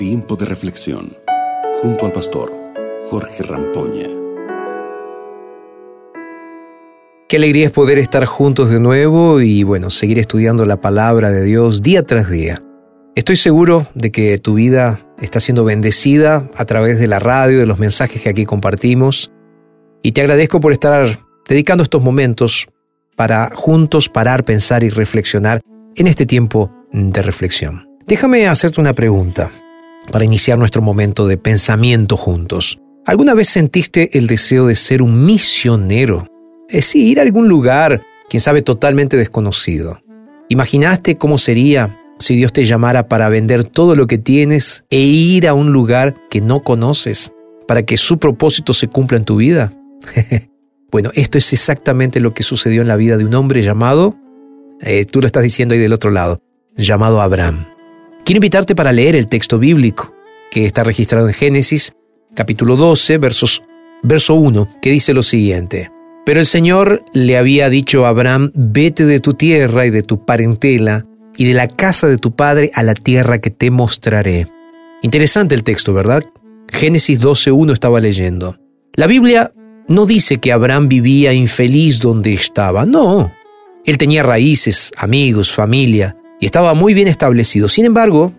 Tiempo de reflexión junto al pastor Jorge Rampoña. Qué alegría es poder estar juntos de nuevo y bueno, seguir estudiando la palabra de Dios día tras día. Estoy seguro de que tu vida está siendo bendecida a través de la radio, de los mensajes que aquí compartimos. Y te agradezco por estar dedicando estos momentos para juntos parar, pensar y reflexionar en este tiempo de reflexión. Déjame hacerte una pregunta para iniciar nuestro momento de pensamiento juntos. ¿Alguna vez sentiste el deseo de ser un misionero? Es decir, ir a algún lugar, quién sabe, totalmente desconocido. ¿Imaginaste cómo sería si Dios te llamara para vender todo lo que tienes e ir a un lugar que no conoces para que su propósito se cumpla en tu vida? bueno, esto es exactamente lo que sucedió en la vida de un hombre llamado, eh, tú lo estás diciendo ahí del otro lado, llamado Abraham. Quiero invitarte para leer el texto bíblico que está registrado en Génesis capítulo 12, versos, verso 1, que dice lo siguiente. Pero el Señor le había dicho a Abraham, vete de tu tierra y de tu parentela y de la casa de tu padre a la tierra que te mostraré. Interesante el texto, ¿verdad? Génesis 12.1 estaba leyendo. La Biblia no dice que Abraham vivía infeliz donde estaba, no. Él tenía raíces, amigos, familia, y estaba muy bien establecido. Sin embargo,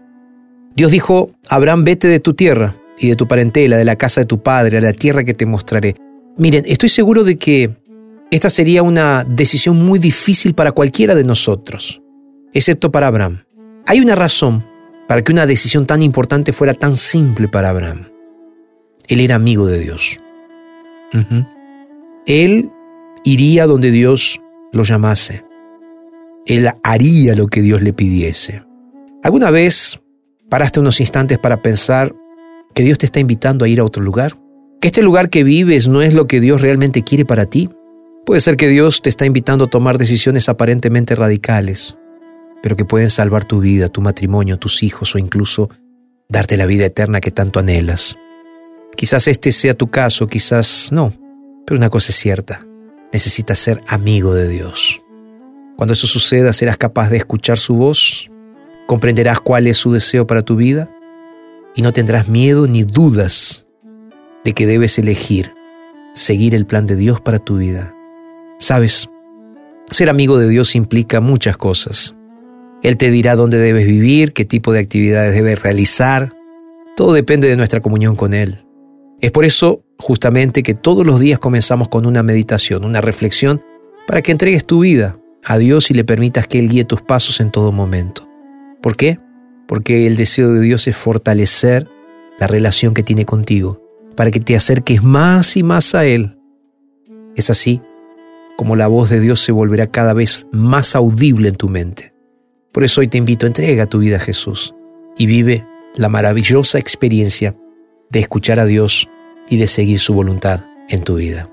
Dios dijo, Abraham, vete de tu tierra y de tu parentela, de la casa de tu padre, a la tierra que te mostraré. Miren, estoy seguro de que esta sería una decisión muy difícil para cualquiera de nosotros, excepto para Abraham. Hay una razón para que una decisión tan importante fuera tan simple para Abraham. Él era amigo de Dios. Él iría donde Dios lo llamase. Él haría lo que Dios le pidiese. ¿Alguna vez paraste unos instantes para pensar que Dios te está invitando a ir a otro lugar? ¿Que este lugar que vives no es lo que Dios realmente quiere para ti? Puede ser que Dios te está invitando a tomar decisiones aparentemente radicales, pero que pueden salvar tu vida, tu matrimonio, tus hijos o incluso darte la vida eterna que tanto anhelas. Quizás este sea tu caso, quizás no, pero una cosa es cierta, necesitas ser amigo de Dios. Cuando eso suceda, serás capaz de escuchar su voz, comprenderás cuál es su deseo para tu vida y no tendrás miedo ni dudas de que debes elegir seguir el plan de Dios para tu vida. Sabes, ser amigo de Dios implica muchas cosas. Él te dirá dónde debes vivir, qué tipo de actividades debes realizar. Todo depende de nuestra comunión con Él. Es por eso justamente que todos los días comenzamos con una meditación, una reflexión, para que entregues tu vida a Dios y le permitas que Él guíe tus pasos en todo momento. ¿Por qué? Porque el deseo de Dios es fortalecer la relación que tiene contigo, para que te acerques más y más a Él. Es así como la voz de Dios se volverá cada vez más audible en tu mente. Por eso hoy te invito, a entrega tu vida a Jesús y vive la maravillosa experiencia de escuchar a Dios y de seguir su voluntad en tu vida.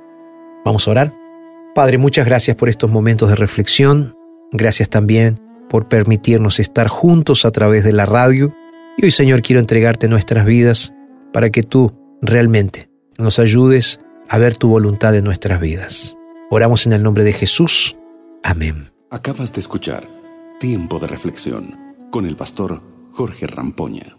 Vamos a orar. Padre, muchas gracias por estos momentos de reflexión. Gracias también por permitirnos estar juntos a través de la radio. Y hoy, Señor, quiero entregarte nuestras vidas para que tú realmente nos ayudes a ver tu voluntad en nuestras vidas. Oramos en el nombre de Jesús. Amén. Acabas de escuchar Tiempo de Reflexión con el pastor Jorge Rampoña.